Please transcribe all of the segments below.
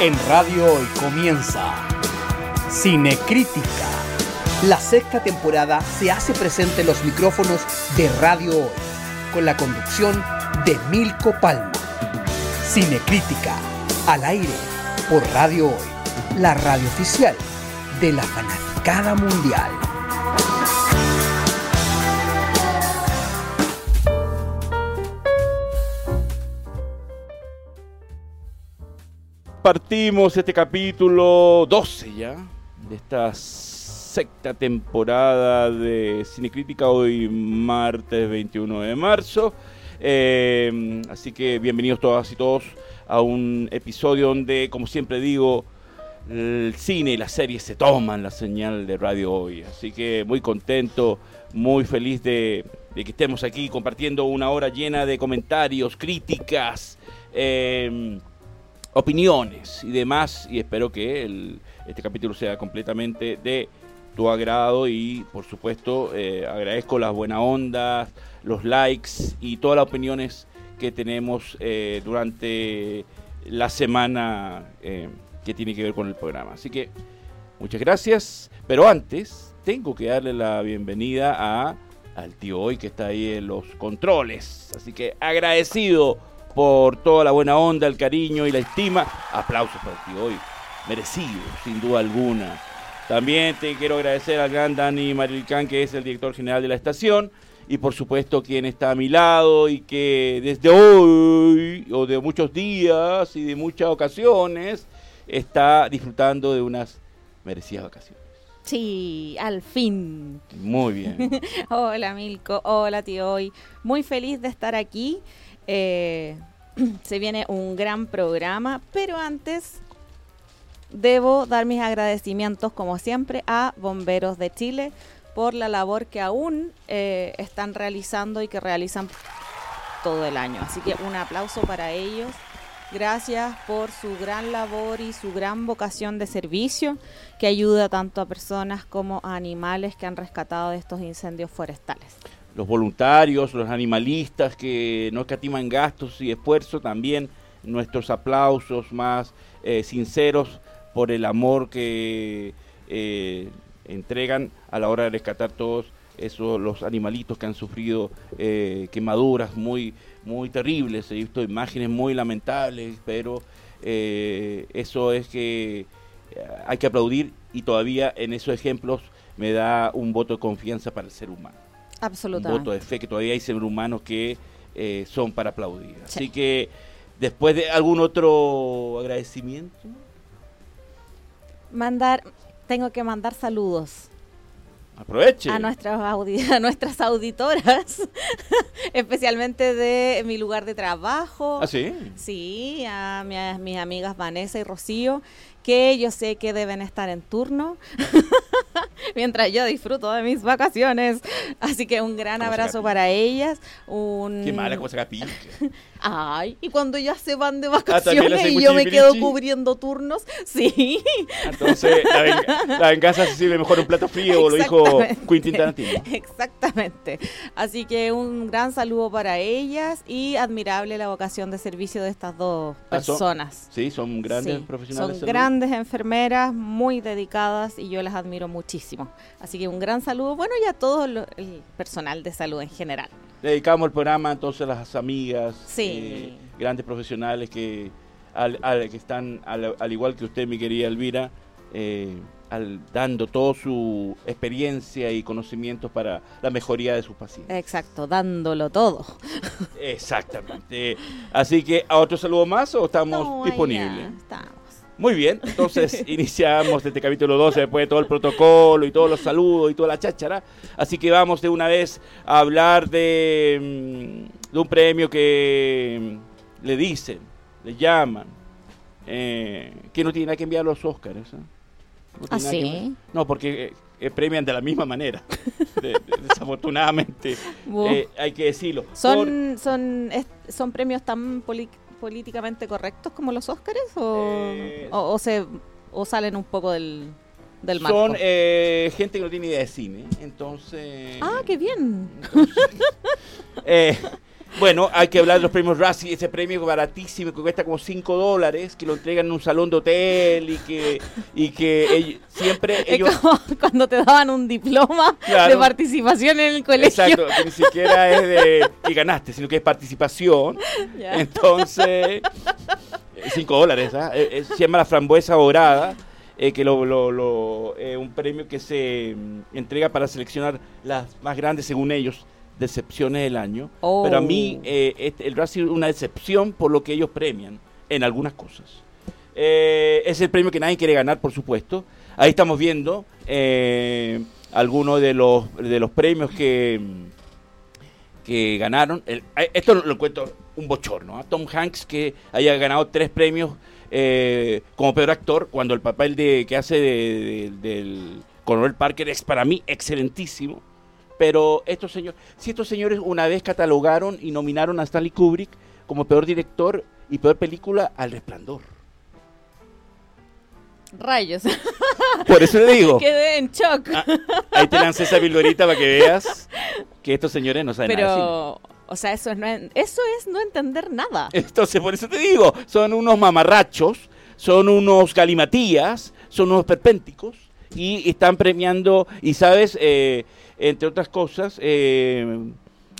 En Radio Hoy comienza Cinecrítica. La sexta temporada se hace presente en los micrófonos de Radio Hoy, con la conducción de Milko Palma. Cinecrítica, al aire, por Radio Hoy, la radio oficial de la fanaticada mundial. Partimos este capítulo 12 ya de esta sexta temporada de Cinecrítica, hoy martes 21 de marzo. Eh, así que bienvenidos todas y todos a un episodio donde, como siempre digo, el cine y las series se toman la señal de radio hoy. Así que muy contento, muy feliz de, de que estemos aquí compartiendo una hora llena de comentarios, críticas. eh, opiniones y demás y espero que el- este capítulo sea completamente de tu agrado y por supuesto eh, agradezco las buenas ondas, los likes y todas las opiniones que tenemos eh, durante la semana eh, que tiene que ver con el programa. Así que muchas gracias, pero antes tengo que darle la bienvenida a al tío hoy que está ahí en los controles. Así que agradecido por toda la buena onda, el cariño y la estima. Aplausos para tío hoy. Merecido, sin duda alguna. También te quiero agradecer al gran Dani Marilcán, que es el director general de la estación. Y por supuesto quien está a mi lado y que desde hoy, o de muchos días y de muchas ocasiones, está disfrutando de unas merecidas vacaciones. Sí, al fin. Muy bien. Hola Milko, hola tío hoy. Muy feliz de estar aquí. Eh, se viene un gran programa, pero antes debo dar mis agradecimientos, como siempre, a Bomberos de Chile por la labor que aún eh, están realizando y que realizan todo el año. Así que un aplauso para ellos. Gracias por su gran labor y su gran vocación de servicio que ayuda tanto a personas como a animales que han rescatado de estos incendios forestales. Los voluntarios, los animalistas que no escatiman gastos y esfuerzo, también nuestros aplausos más eh, sinceros por el amor que eh, entregan a la hora de rescatar todos esos los animalitos que han sufrido eh, quemaduras muy muy terribles. He visto imágenes muy lamentables, pero eso es que hay que aplaudir y todavía en esos ejemplos me da un voto de confianza para el ser humano Absolutamente. voto de fe que todavía hay seres humanos que eh, son para aplaudir. Sí. Así que después de algún otro agradecimiento, Mandar, tengo que mandar saludos aproveche. a nuestras, a nuestras auditoras, especialmente de mi lugar de trabajo. ¿Ah, sí? Sí, a mi- a mis amigas Vanessa y Rocío, que yo sé que deben estar en turno, mientras yo disfruto de mis vacaciones. Así que un gran ¿Cómo se abrazo para ellas. Un... Qué mala cosa capique. Ay, y cuando ya se van de Ah, vacaciones hace y yo me quedo cubriendo turnos, sí. Entonces, la, venga- la venganza se sirve mejor un plato frío, lo dijo. Quentin Tarantino. Exactamente. Así que un gran saludo para ellas y admirable la vocación de servicio de estas dos Ah, son- personas. Sí, son grandes Sí, profesionales. Son salud. Grandes enfermeras, muy dedicadas y yo las admiro muchísimo. Así que un gran saludo, bueno, y a todo lo- el personal de salud en general. Dedicamos el programa entonces a las amigas, Sí. eh, grandes profesionales que, al, al- que están, al, al igual que usted, mi querida Elvira, eh, al- dando toda su experiencia y conocimientos para la mejoría de sus pacientes. Exacto, dándolo todo. Exactamente. Así que, ¿a otro saludo más o estamos No, disponibles? ya estamos. Muy bien, entonces iniciamos este capítulo 12 después de todo el protocolo y todos los saludos y toda la cháchara. Así que vamos de una vez a hablar de, mm, de un premio que mm, le dicen, le llaman, eh, que no tiene nada que enviar los Óscares. ¿eh? No, ¿Ah, que sí? No, porque eh, eh, premian de la misma manera. De- de- desafortunadamente, eh, hay que decirlo. Por- ¿Son, son, es- ¿Son premios tan poli- políticamente correctos como los Óscares o, Eh, o, o se, o salen un poco del, del marco? Son eh, gente que no tiene idea de cine, entonces... ah, qué bien. entonces, eh, Bueno, hay que hablar de los premios Razzie, ese premio baratísimo que cuesta como 5 dólares, que lo entregan en un salón de hotel y que, y que ellos- siempre Es ellos... como cuando te daban un diploma Claro. de participación en el colegio. Exacto, que ni siquiera es de que ganaste, sino que es participación. Ya. Entonces, 5 dólares, ¿ah? Eh, eh, se llama la frambuesa dorada, eh, que lo, lo- lo- eh, un premio que se mm, entrega para seleccionar las más grandes, según ellos, decepciones del año. Oh. Pero a mí eh, este- el Razzie es una decepción por lo que ellos premian en algunas cosas. Eh, es el premio que nadie quiere ganar, por supuesto. Ahí estamos viendo eh, algunos de los, de los premios que, que ganaron. El- eh, esto lo encuentro un bochorno. ¿ah? Tom Hanks que haya ganado tres premios eh, como peor actor, cuando el papel de, que hace de- de- del Coronel Parker es para mí excelentísimo. Pero estos señores, si estos señores una vez catalogaron y nominaron a Stanley Kubrick como peor director y peor película al Resplandor. Rayos. Por eso le digo, Quedé en shock. Ah, ahí te lancé esa pildorita para que veas que estos señores no saben nada de cine. Pero, o sea, eso es, no, eso es no entender nada. Entonces, por eso te digo, son unos mamarrachos, son unos galimatías, son unos perpénticos y están premiando, y sabes, eh, entre otras cosas, eh,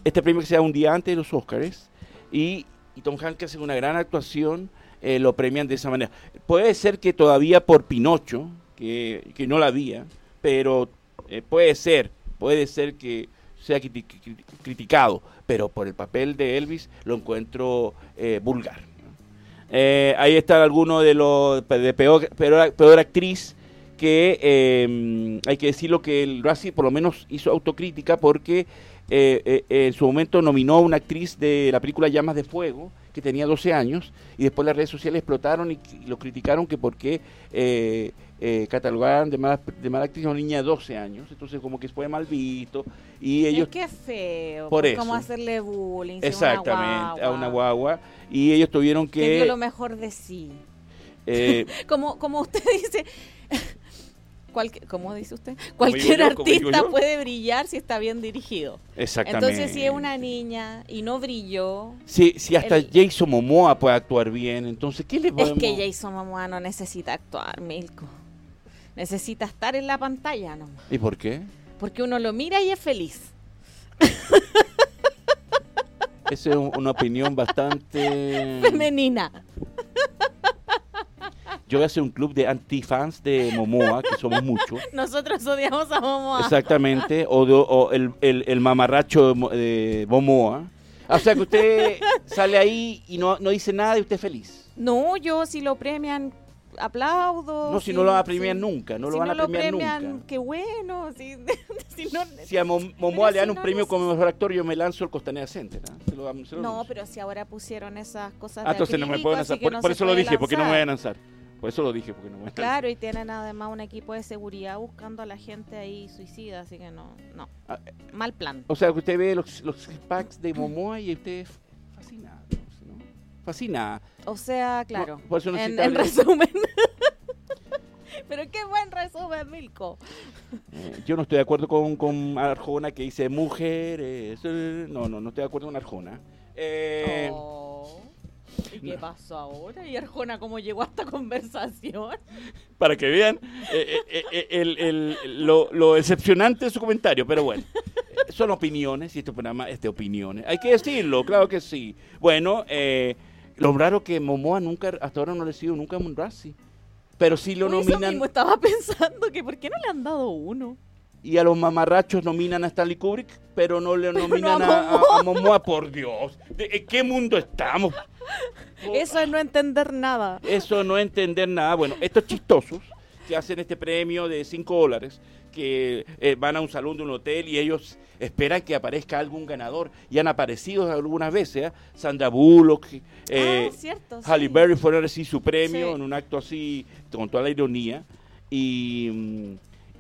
este premio que se da un día antes de los Óscares y, y Tom Hanks hace una gran actuación, eh, lo premian de esa manera. Puede ser que todavía por Pinocho, que, que no la había, pero eh, puede ser, puede ser que sea criti- cri- criticado, pero por el papel de Elvis lo encuentro vulgar. ahí están algunos de los de peor, peor, peor actriz que eh, hay que decirlo que el Razzie por lo menos hizo autocrítica porque eh, eh, en su momento nominó a una actriz de la película Llamas de Fuego que tenía 12 años y después las redes sociales explotaron y, y lo criticaron que por qué eh, eh, catalogaban de mala, de mala actriz a una niña de 12 años entonces como que fue mal visto y ellos es que feo. Por pues, Como hacerle bullying. exactamente a una guagua y ellos tuvieron Que dio que lo mejor de sí. eh, Como, como usted dice. Cualque- ¿Cómo dice usted? Cualquier artista puede brillar si está bien dirigido. exactamente Entonces, si es una niña y no brilló, si, si hasta el- Jason Momoa puede actuar bien entonces ¿qué le es podemos que Jason Momoa no necesita actuar, Milko. Necesita estar en la pantalla nomás. ¿y por qué? Porque uno lo mira y es feliz. Esa es un- una opinión bastante Femenina. Yo voy a hacer un club de antifans de Momoa, que somos muchos. Nosotros odiamos a Momoa. Exactamente. O, o el, el- el mamarracho de, Mo- de Momoa. O sea que usted sale ahí y no, no dice nada y usted es feliz. No, yo si lo premian, aplaudo. No, si no lo van a premiar nunca, no lo si van a no premiar lo premian, nunca. qué bueno. Si, no, a Mom- Momoa le dan un premio como mejor actor, yo me lanzo al Costanera Center. ¿ah? Se lo lo no, pero si ahora pusieron esas cosas Ah, de entonces no me acrílico, puedo lanzar. Por, eso lo dije, porque no me voy a lanzar. Por eso lo dije, porque no me voy a lanzar. Claro, y tienen además un equipo de seguridad buscando a la gente ahí suicida, así que no, no. Ah, Mal plan. O sea, que usted ve los, los packs de Momoa y usted es fascinada. ¿no? Fascinada. O sea, claro. por eso no en, en resumen. Pero qué buen resumen, Milko. Eh, yo no estoy de acuerdo con, con Arjona que dice mujeres. eh, No, no, no estoy de acuerdo con Arjona. Eh, Oh. ¿Y qué no. pasó ahora? ¿Y Arjona cómo llegó a esta conversación? Para que vean eh, eh, eh, el- el- lo, lo decepcionante de su comentario, pero bueno. eh, Son opiniones y este programa es de opiniones. Hay que decirlo, claro que sí. Bueno, eh, lo raro que Momoa nunca, hasta ahora no ha recibido nunca un Razzie. Pero sí lo Por eso nominan. mismo estaba pensando que ¿por qué no le han dado uno? y a los mamarrachos nominan a Stanley Kubrick, pero no le nominan a a, a- a Momoa, por Dios. ¿De- ¿En qué mundo estamos? Eso es no entender nada. Eso no entender nada. Bueno, estos chistosos que hacen este premio de 5 dólares, que eh, van a un salón de un hotel y ellos esperan que aparezca algún ganador. Y han aparecido algunas veces, ¿eh? Sandra Bullock, eh, ah, cierto. sí. Halle Berry fueron a recibir su premio Sí. en un acto así, con toda la ironía, y, mm,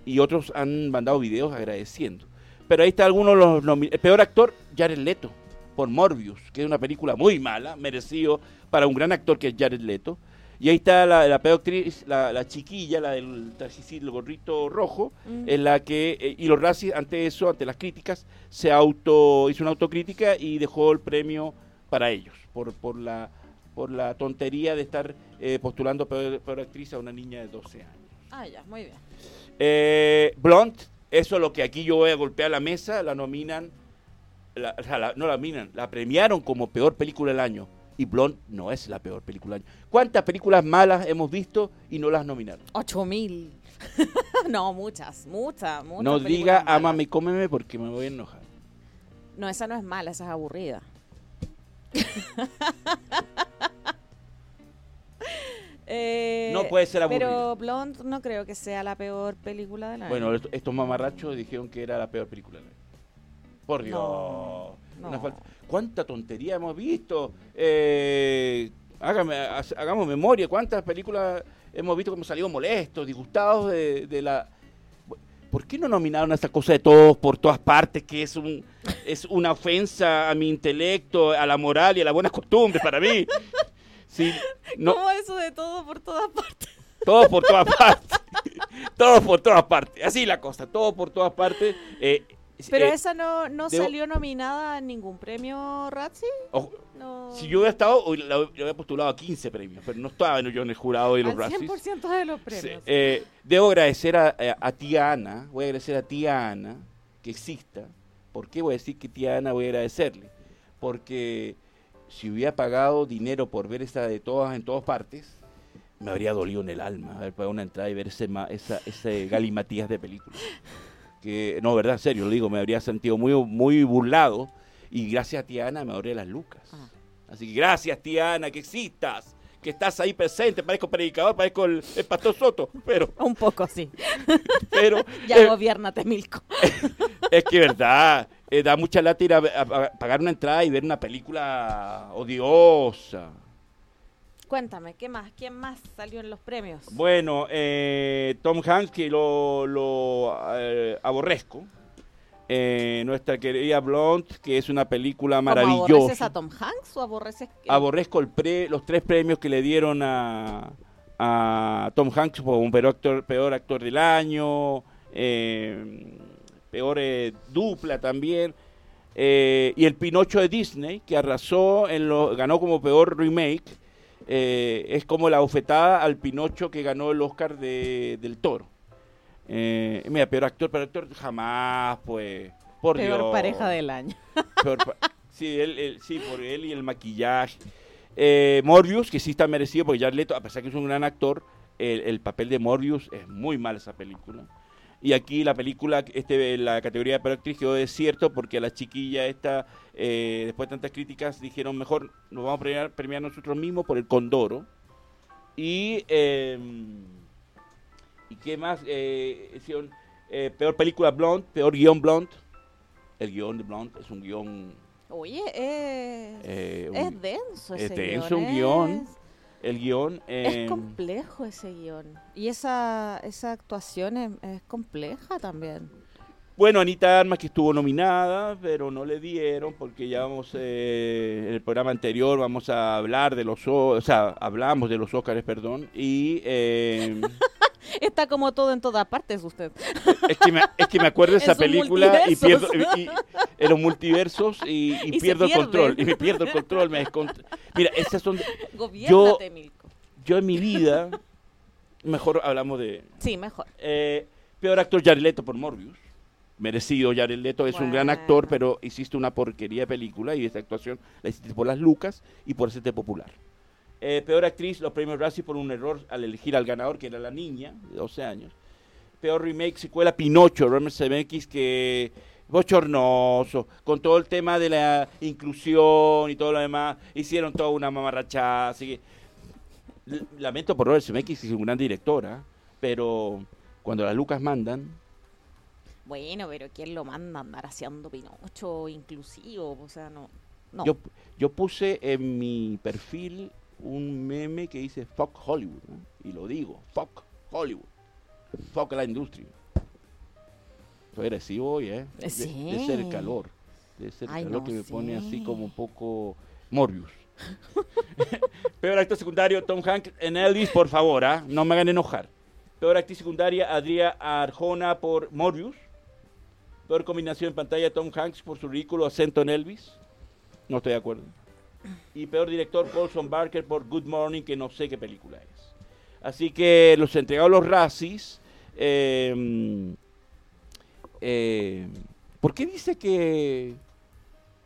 y otros han mandado videos agradeciendo. Pero ahí está alguno de los El peor actor, Jared Leto, por Morbius, que es una película muy mala, merecido para un gran actor que es Jared Leto. Y ahí está la, la peor actriz, la, la chiquilla, la del trajecito, el gorrito rojo, Mm. en la que, eh, y los Razzies, ante eso, ante las críticas, se auto, hizo una autocrítica y dejó el premio para ellos, por, por, la, por la tontería de estar eh, postulando peor, peor actriz a una niña de 12 años. Ah, ya, muy bien. Eh, Blunt, eso es lo que aquí yo voy a golpear la mesa, la nominan, la- o sea, la- no la nominan, la premiaron como peor película del año. Y Blunt no es la peor película del año. ¿Cuántas películas malas hemos visto y no las nominaron? Ocho mil. no, muchas, muchas, muchas. no diga malas. ámame y cómeme porque me voy a enojar. No, esa no es mala, esa es aburrida. Eh, No puede ser aburrida. Pero Blonde no creo que sea la peor película del año. Bueno, est- estos mamarrachos dijeron que era la peor película del año. Por Dios. No, Una no. falta- ¿Cuánta tontería hemos visto? Eh, hágame, hagamos memoria. ¿Cuántas películas hemos visto como salido molestos, disgustados de, de la... ¿Por qué no nominaron a esta cosa de todos por todas partes, que es un es una ofensa a mi intelecto, a la moral y a las buenas costumbres para mí? Sí, no, ¿Cómo eso de todo por todas partes? todo por todas partes. todo por todas partes. Así la cosa, todo por todas partes. Eh, Pero eh, esa no, no debo- salió nominada a ningún premio Razzie. No. si yo hubiera estado, la- yo había postulado a 15 premios, pero no estaba yo en el jurado de los Al Razzies. 100% de los Sí, premios. eh, debo agradecer a, a- a tía Ana, voy a agradecer a tía Ana que exista. ¿Por qué voy a decir que tía Ana voy a agradecerle? Porque si hubiera pagado dinero por ver esa de todas en todas partes, me habría dolido en el alma haber pagado una entrada y ver ese, ma- esa, ese galimatías de película. Que, no, verdad, en serio, lo digo, me habría sentido muy, muy burlado y gracias a tía Ana me ahorré las lucas. Ah. Así que gracias, tía Ana, que existas, que estás ahí presente, parezco predicador, parezco el, el pastor Soto, pero, Un poco, sí. pero Ya eh, gobiernate, Milko. es que verdad, eh, da mucha lata ir a, a- a pagar una entrada y ver una película odiosa. Cuéntame, ¿qué más? ¿Quién más salió en los premios? Bueno, eh, Tom Hanks, que lo, lo, eh, aborrezco. Eh, nuestra querida Blonde, que es una película ¿Cómo, ¿Aborreces maravillosa. a Tom Hanks o aborreces Aborrezco el pre- los tres premios que le dieron a, a Tom Hanks como un peor actor, peor actor del año, eh, peor eh, dupla también. eh, y el Pinocho de Disney, que arrasó, en lo, ganó como peor remake. Eh, es como la bofetada al Pinocho que ganó el Oscar de, del Toro. Eh, mira, peor actor, peor actor jamás, pues. Por peor Dios. pareja del año? Peor sí, él, él- sí, por él y el maquillaje. Eh, Morbius, que sí está merecido, porque Jared Leto, a pesar que es un gran actor, el, el papel de Morbius es muy mal esa película. Y aquí la película, este, la categoría de peor actriz quedó desierto porque la chiquilla esta, eh, después de tantas críticas, dijeron mejor nos vamos a premiar, premiar nosotros mismos por el Condoro. Y, eh, ¿y qué más? Eh, hicieron, eh, peor película Blonde, peor guion Blonde. El guion de Blonde es un guion Oye, es, un- es denso es ese denso guion. un guion. es- el guion Es complejo ese guion. Y esa, esa actuación es, es compleja también. bueno Anita Armas que estuvo nominada pero no le dieron porque ya vamos eh, en el programa anterior vamos a hablar de los o o sea hablamos de los Óscares perdón y eh, Está como todo en todas partes usted. es que me, es que me acuerdo de esa película y pierdo multiversos. y, y- en los multiversos y, pierdo el control y me pierdo el control me mira esas son Gobiernate, Milko. yo en mi vida mejor hablamos de Sí, mejor. Eh, peor actor Jared Leto por Morbius. Merecido, Jared Leto es un gran actor, pero hiciste una porquería de película y esta actuación la hiciste por las lucas y por hacerte popular. Eh, peor actriz, los premios Razzie por un error al elegir al ganador, que era la niña de 12 años. Peor remake, secuela Pinocho, Robert Zemeckis, que bochornoso, con todo el tema de la inclusión y todo lo demás, hicieron toda una mamarrachada, así que lamento por Robert Zemeckis, que es un gran director, ¿ah? pero cuando las lucas mandan, Bueno, pero ¿quién lo manda a andar haciendo Pinocho inclusivo? O sea, no. no. yo, yo puse en mi perfil un meme que dice fuck Hollywood, ¿no? y lo digo, fuck Hollywood, fuck la industria. Soy agresivo hoy, ¿eh? De, Sí. de ser el calor, de ser Ay, calor no que me pone así como un poco Morbius. Peor actor secundario, Tom Hanks en Elvis, por favor, ¿ah? no me hagan enojar. Peor actriz secundaria, Adria Arjona por Morbius. Peor combinación en pantalla, Tom Hanks por su ridículo acento en Elvis. No estoy de acuerdo. Y peor director, Paulson Barker por Good Morning, que no sé qué película es. Así que los entregados los Razzies. eh, eh, ¿Por qué dice que,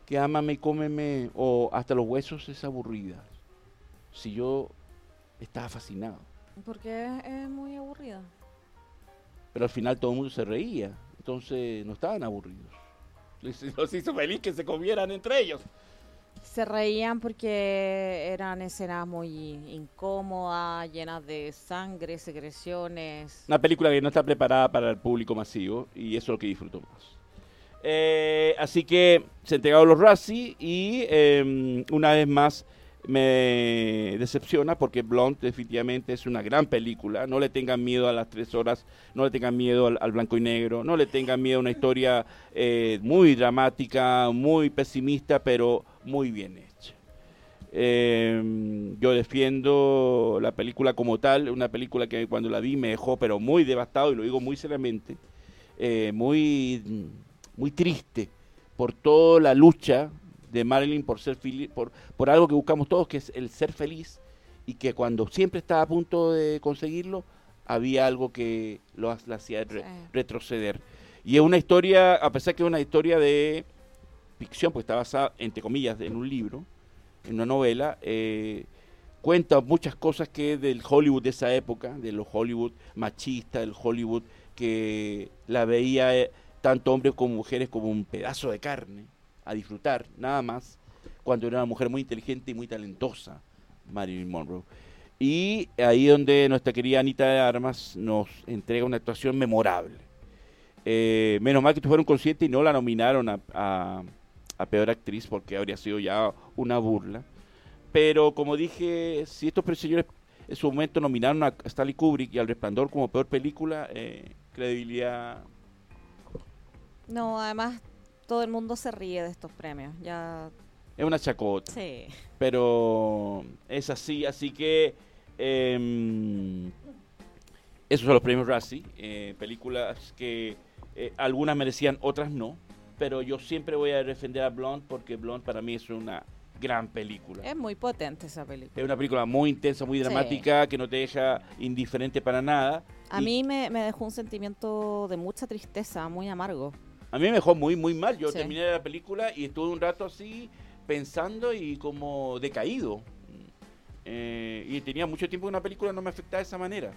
que Ámame y Cómeme o Hasta los Huesos es aburrida? Si yo estaba fascinado. Porque es, muy aburrida. Pero al final todo el mundo se reía. Entonces no estaban aburridos. Los hizo feliz que se comieran entre ellos. Se reían porque eran escenas muy incómodas, llenas de sangre, secreciones. Una película que no está preparada para el público masivo y eso es lo que disfruto más. Eh, así que se entregaron los Razzie y eh, una vez más me decepciona porque Blonde definitivamente es una gran película. No le tengan miedo a las tres horas, no le tengan miedo al, al blanco y negro, no le tengan miedo a una historia eh, muy dramática, muy pesimista, pero muy bien hecha. Eh, yo defiendo la película como tal, una película que cuando la vi me dejó pero muy devastado y lo digo muy seriamente, eh, muy, muy triste por toda la lucha de Marilyn por ser feliz, por, por algo que buscamos todos, que es el ser feliz y que cuando siempre estaba a punto de conseguirlo, había algo que lo, la hacía re- retroceder. Y es una historia, a pesar que es una historia de ficción, porque está basada, entre comillas, en un libro, en una novela, eh, cuenta muchas cosas que del Hollywood de esa época, de los Hollywood machistas, del Hollywood que la veía eh, tanto hombres como mujeres como un pedazo de carne a disfrutar, nada más, cuando era una mujer muy inteligente y muy talentosa, Marilyn Monroe. Y ahí donde nuestra querida Anita de Armas nos entrega una actuación memorable. Eh, menos mal que fueron conscientes y no la nominaron a- a peor actriz porque habría sido ya una burla. Pero como dije, si estos señores en su momento nominaron a Stanley Kubrick y al Resplandor como peor película, eh, credibilidad. No, además todo el mundo se ríe de estos premios. Ya, Es una chacota. sí. pero es así, así que em, esos son los premios Razzie, eh, películas que eh, algunas merecían, otras no, pero yo siempre voy a defender a Blonde porque Blonde para mí es una gran película. Es muy potente esa película. Es una película muy intensa, muy Sí. dramática, que no te deja indiferente para nada. A Y mí me, me dejó un sentimiento de mucha tristeza, muy amargo. A mí me dejó muy, muy mal. Yo Sí. terminé la película y estuve un rato así pensando y como decaído. Eh, y tenía mucho tiempo que una película no me afectaba de esa manera.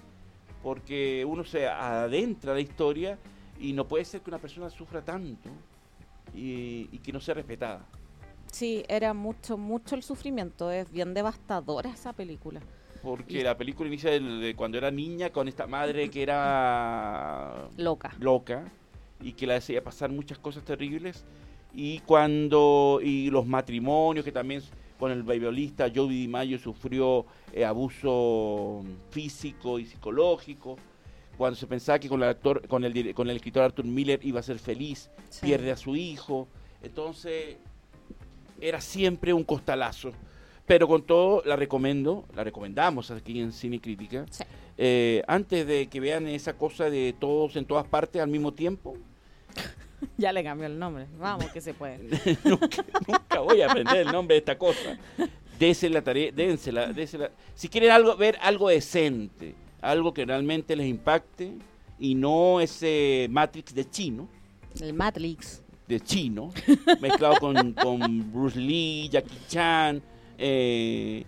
Porque uno se adentra a la historia y no puede ser que una persona sufra tanto y, y que no sea respetada. Sí, era mucho, mucho el sufrimiento. Es bien devastadora esa película. Porque Y- la película inicia de, de cuando era niña con esta madre que era Loca. loca y que la hacía pasar muchas cosas terribles y cuando y los matrimonios que también con el violista Joey DiMaggio sufrió eh, abuso físico y psicológico cuando se pensaba que con el actor con el con el escritor Arthur Miller iba a ser feliz Sí. pierde a su hijo entonces era siempre un costalazo pero con todo la recomiendo la recomendamos aquí en Cine Crítica Sí. eh, antes de que vean esa cosa de todos en todas partes al mismo tiempo, Ya le cambió el nombre. Vamos, que se puede. nunca, nunca voy a aprender el nombre de esta cosa. Dense la tarea, dénsela, désela. Si quieren algo, ver algo decente, algo que realmente les impacte y no ese Matrix de chino, El Matrix. de chino, mezclado con, con Bruce Lee, Jackie Chan, eh,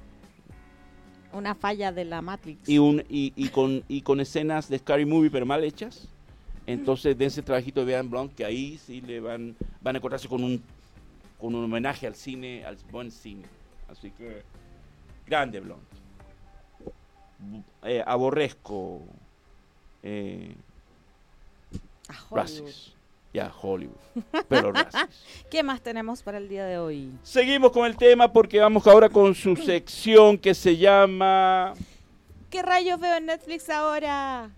Una falla de la Matrix. y, un, y, y con, y con escenas de Scary Movie pero mal hechas. Entonces dense el trabajito de vean Blonde que ahí sí le van, van a encontrarse con un, con un homenaje al cine, al buen cine. Así que grande Blonde. Eh, aborrezco eh, A Hollywood. Razzies. Ya, Hollywood. Pero. ¿Qué más tenemos para el día de hoy? Seguimos con el tema porque vamos ahora con su sección que se llama ¿Qué rayos veo en Netflix ahora?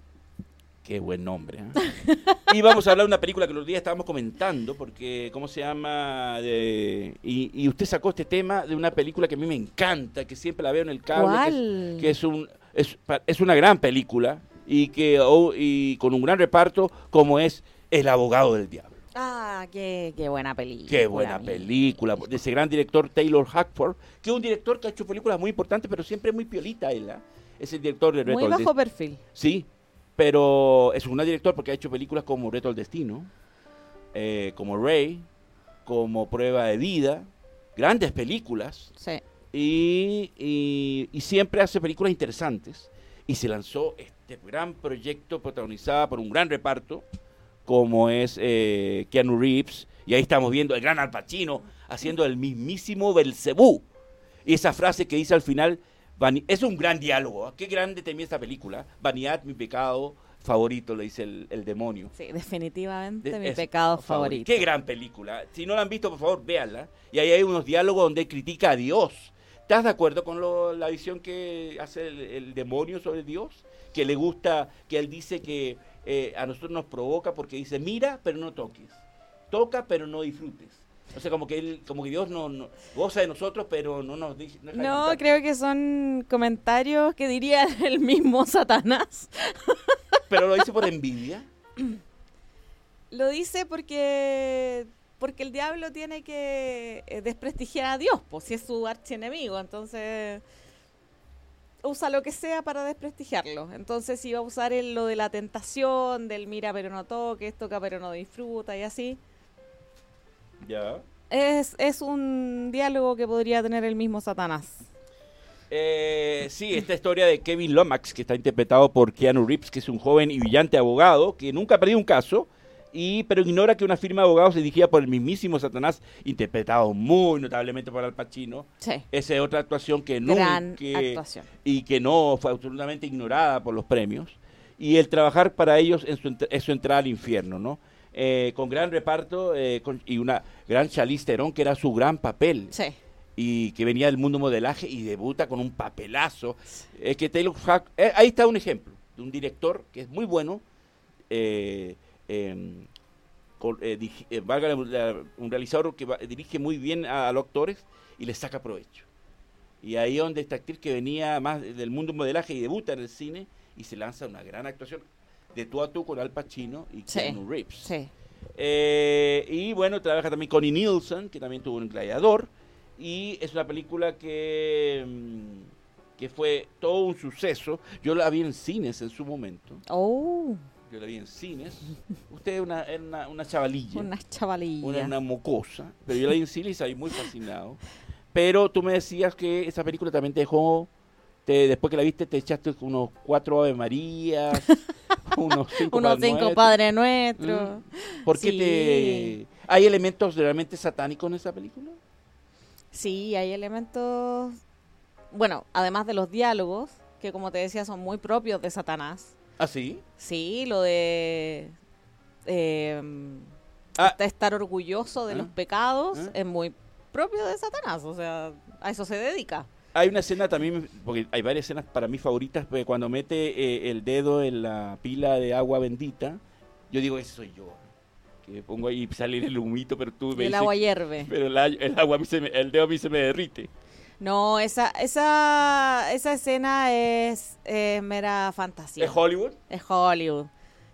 Qué buen nombre. ¿eh? y vamos a hablar de una película que los días estábamos comentando, porque, ¿cómo se llama? De- y, y usted sacó este tema de una película que a mí me encanta, que siempre la veo en el cable, que es- ¿Cuál? que es, un, es, es una gran película y, que, oh, y con un gran reparto como es El abogado del diablo. Ah, qué, qué buena película. Qué buena amigo. película, de ese gran director Taylor Hackford, que es un director que ha hecho películas muy importantes, pero siempre muy piolita él. ¿ah? Es el director de Reto Muy bajo perfil. Sí, pero es un gran director porque ha hecho películas como Reto al Destino, eh, como Ray, como Prueba de Vida, grandes películas, Sí. Y, y- y siempre hace películas interesantes. Y se lanzó este gran proyecto protagonizado por un gran reparto, como es eh, Keanu Reeves, y ahí estamos viendo el gran Al Pacino haciendo el mismísimo Belcebú. Y esa frase que dice al final, es un gran diálogo. ¿ah? Qué grande temía esta película. Vanidad, mi pecado favorito, le dice el, el demonio. Sí, definitivamente De- mi es- pecado por favor. favorito. Qué gran película. Si no la han visto, por favor, véanla. Y ahí hay unos diálogos donde critica a Dios. ¿Estás de acuerdo con lo- la visión que hace el, el demonio sobre Dios? Que le gusta, que él dice que eh, a nosotros nos provoca porque dice, mira, pero no toques. Toca, pero no disfrutes. O sea, como que, él, como que Dios no, no- goza de nosotros, pero no nos dice... No, creo que son comentarios que diría el mismo Satanás. Pero lo dice por envidia. Lo dice porque porque el diablo tiene que eh, desprestigiar a Dios, pues si es su archienemigo, entonces usa lo que sea para desprestigiarlo. Entonces si va a usar el- lo de la tentación, del mira pero no toques, toca pero no disfruta y así. Ya. Es, es un diálogo que podría tener el mismo Satanás. Eh, sí, esta historia de Kevin Lomax, que está interpretado por Keanu Reeves, que es un joven y brillante abogado que nunca ha perdido un caso, y, pero ignora que una firma de abogados dirigida por el mismísimo Satanás, interpretado muy notablemente por Al Pacino, Sí. esa es otra actuación que nunca Gran actuación. y que no fue absolutamente ignorada por los premios, y el trabajar para ellos en su, ent- es su entrada al infierno, ¿no? Eh, con gran reparto eh, con- y una gran Charlize Theron, que era su gran papel Sí. y que venía del mundo modelaje y debuta con un papelazo. Es que Taylor Hack, eh, ahí está un ejemplo de un director que es muy bueno, eh, em, con- eh, digi- eh, valga la- la- un realizador que va- dirige muy bien a, a los actores y les saca provecho. Y ahí es donde esta actriz que venía más del mundo modelaje y debuta en el cine y se lanza una gran actuación de tú a tú con Al Pacino y Sí. Keanu Reeves. Sí. Eh, y bueno, trabaja también Connie Nielsen, que también tuvo un gladiador. Y es una película que, mm, que fue todo un suceso. Yo la vi en cines en su momento. Oh, Yo la vi en cines. Usted es una, era una, una chavalilla, una chavalilla. una, una mocosa. Pero yo la vi en cines y salí muy fascinado. Pero tú me decías que esa película también te dejó... Te, después que la viste, te echaste unos cuatro Ave Marías, unos cinco Unos Padre cinco Nuestro. Padre Nuestro. ¿Por qué Sí. te... ¿Hay elementos realmente satánicos en esa película? Sí, hay elementos, bueno, además de los diálogos, que como te decía son muy propios de Satanás. ¿Ah, sí? Sí, lo de eh, Ah. estar orgulloso de Ah. los pecados Ah. es muy propio de Satanás, o sea, a eso se dedica. Hay una escena también, porque hay varias escenas para mí favoritas, cuando mete eh, el dedo en la pila de agua bendita, yo digo, ese soy yo. Que pongo ahí y sale el humito, pero tú me el dices- agua hierve. Pero el, agua, a mí se me- el dedo a mí se me derrite. No, esa, esa, esa escena es mera fantasía. ¿Es Hollywood? Es Hollywood.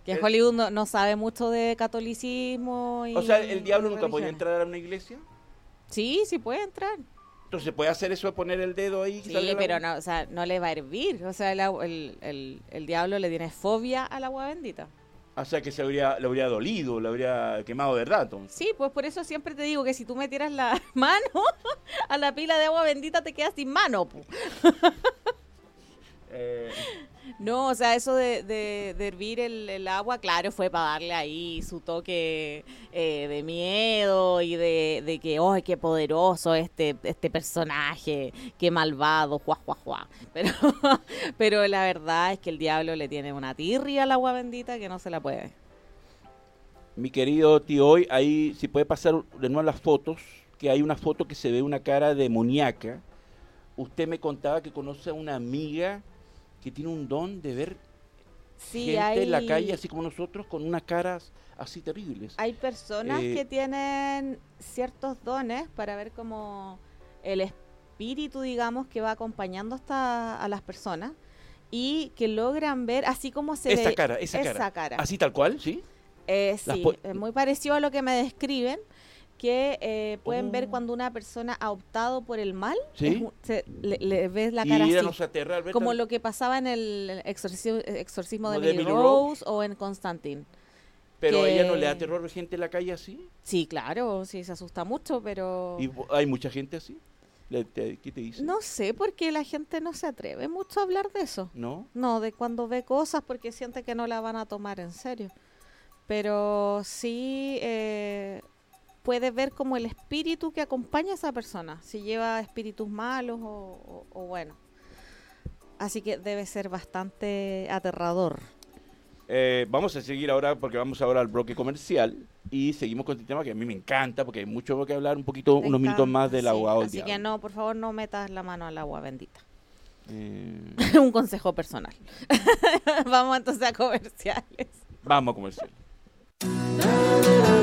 Que Eh, Hollywood no, no sabe mucho de catolicismo. Y O sea, el diablo nunca podía entrar a una iglesia. Sí, sí puede entrar. Entonces, ¿puede hacer eso de poner el dedo ahí? Sí, pero no, o sea, no le va a hervir. O sea, el, el, el diablo le tiene fobia al agua bendita. O sea, que se habría, le habría dolido, le habría quemado, ¿verdad, entonces? Sí, pues por eso siempre te digo que si tú metieras la mano a la pila de agua bendita te quedas sin mano. Eh, No, o sea, eso de, de, de hervir el, el agua, claro, fue para darle ahí su toque eh, de miedo y de, de que, ¡ay, qué poderoso este, este personaje! ¡Qué malvado! ¡Juá, juá, juá! Pero, pero la verdad es que el diablo le tiene una tirria al agua bendita que no se la puede. Mi querido tío, hoy ahí, si puede pasar de nuevo las fotos, que hay una foto que se ve una cara demoníaca. Usted me contaba que conoce a una amiga que tiene un don de ver Sí, gente en la calle, así como nosotros, con unas caras así terribles. Hay personas Eh, que tienen ciertos dones para ver como el espíritu, digamos, que va acompañando hasta a las personas y que logran ver, así como se esa ve cara, esa, esa cara. cara. Así tal cual, ¿sí? Eh, sí, es muy parecido a lo que me describen, que eh, pueden ver Oh. cuando una persona ha optado por el mal, Sí. es un- se- le, le ves la cara así. Como lo que pasaba en el exorcismo, exorcismo de Emily Rose o en Constantine. Pero a ella no le da terror gente en la calle así. Sí, claro, sí, se asusta mucho, pero... Y hay mucha gente así. ¿Qué te dice? No sé por qué la gente no se atreve mucho a hablar de eso. ¿No? No, de cuando ve cosas porque siente que no la van a tomar en serio. Pero sí eh, puede ver como el espíritu que acompaña a esa persona, si lleva espíritus malos o, o- o bueno. Así que debe ser bastante aterrador. Eh, vamos a seguir ahora porque vamos ahora al bloque comercial y seguimos con este tema que a mí me encanta porque hay mucho que hablar, un poquito, Me unos minutos más del sí. del Así que no, por favor, no metas la mano al agua bendita. Eh, Un consejo personal. Vamos entonces a comerciales. vamos a comercial.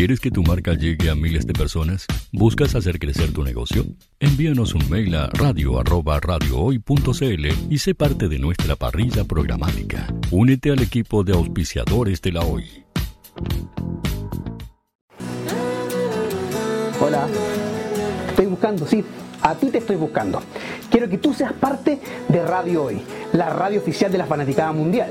¿Quieres que tu marca llegue a miles de personas? ¿Buscas hacer crecer tu negocio? Envíanos un mail a radio@radiohoy.cl y sé parte de nuestra parrilla programática. Únete al equipo de auspiciadores de la Hoy. Hola. Estoy buscando, sí. A ti te estoy buscando. Quiero que tú seas parte de Radio Hoy, la radio oficial de la Fanaticada Mundial.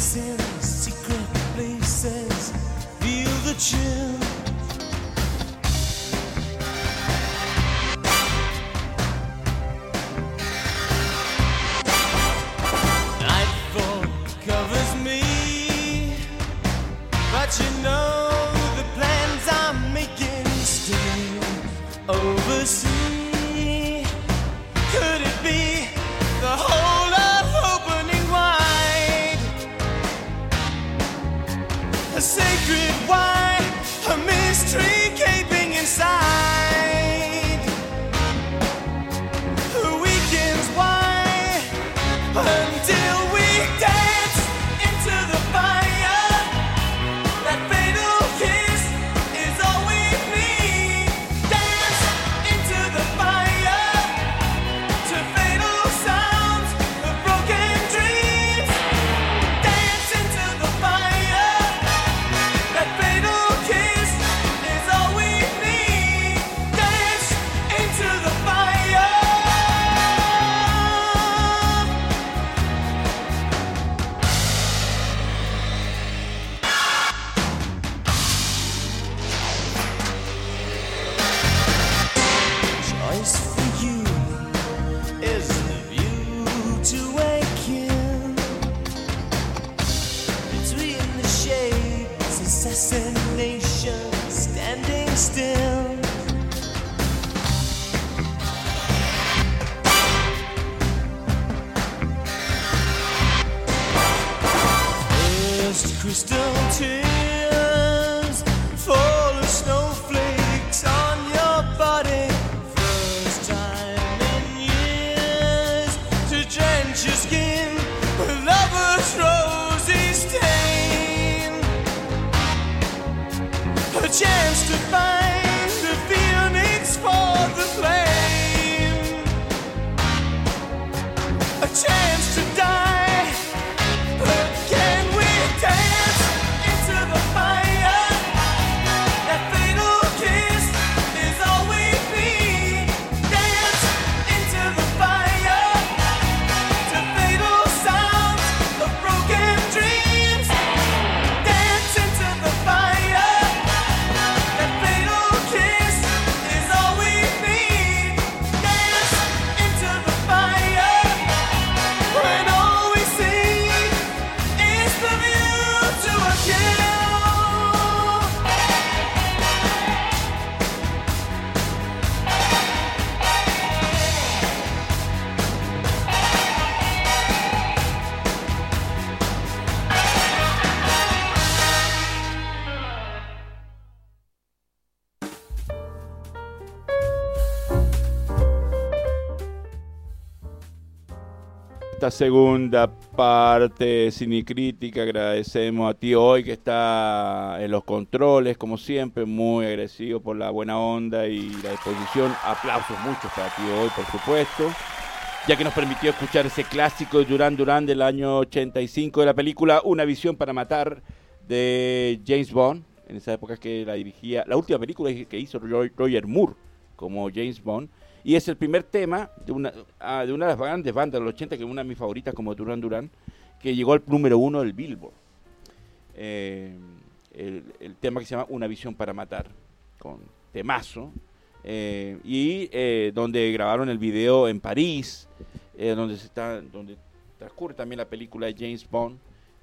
Chance to segunda parte Cinecrítica. Agradecemos a ti hoy que está en los controles, como siempre, muy agresivo por la buena onda y la disposición. Aplausos muchos para ti hoy, por supuesto. Ya que nos permitió escuchar ese clásico de Duran Duran del año 85 de la película Una visión para matar de James Bond. En esa época que la dirigía, la última película que hizo Roger Moore como James Bond y es el primer tema de una, ah, de una de las grandes bandas de los 80, que es una de mis favoritas como Duran Duran, que llegó al número uno del Billboard. Eh, el, tema que se llama Una visión para matar, con temazo. Eh, y eh, donde grabaron el video en París, donde, se está, donde transcurre también la película de James Bond.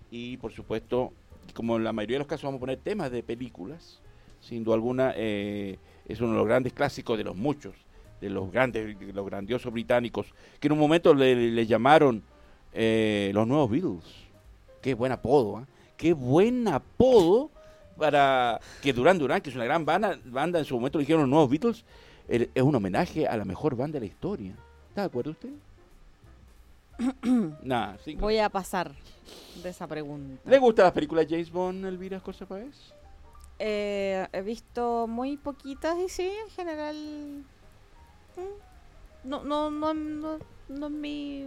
Y por supuesto, como en la mayoría de los casos vamos a poner temas de películas, sin duda alguna es uno de los grandes clásicos de los muchos de los grandes, los grandiosos británicos, que en un momento le, llamaron eh, los nuevos Beatles. Qué buen apodo, ¿eh? qué buen apodo para que Duran Duran, que es una gran banda, banda en su momento le dijeron los nuevos Beatles, es un homenaje a la mejor banda de la historia. ¿Está de acuerdo usted? nah, Voy a pasar de esa pregunta. ¿Le gusta la película James Bond, Elvira Cosa Eh, he visto muy poquitas y sí, en general no, no, no, no, no es mi,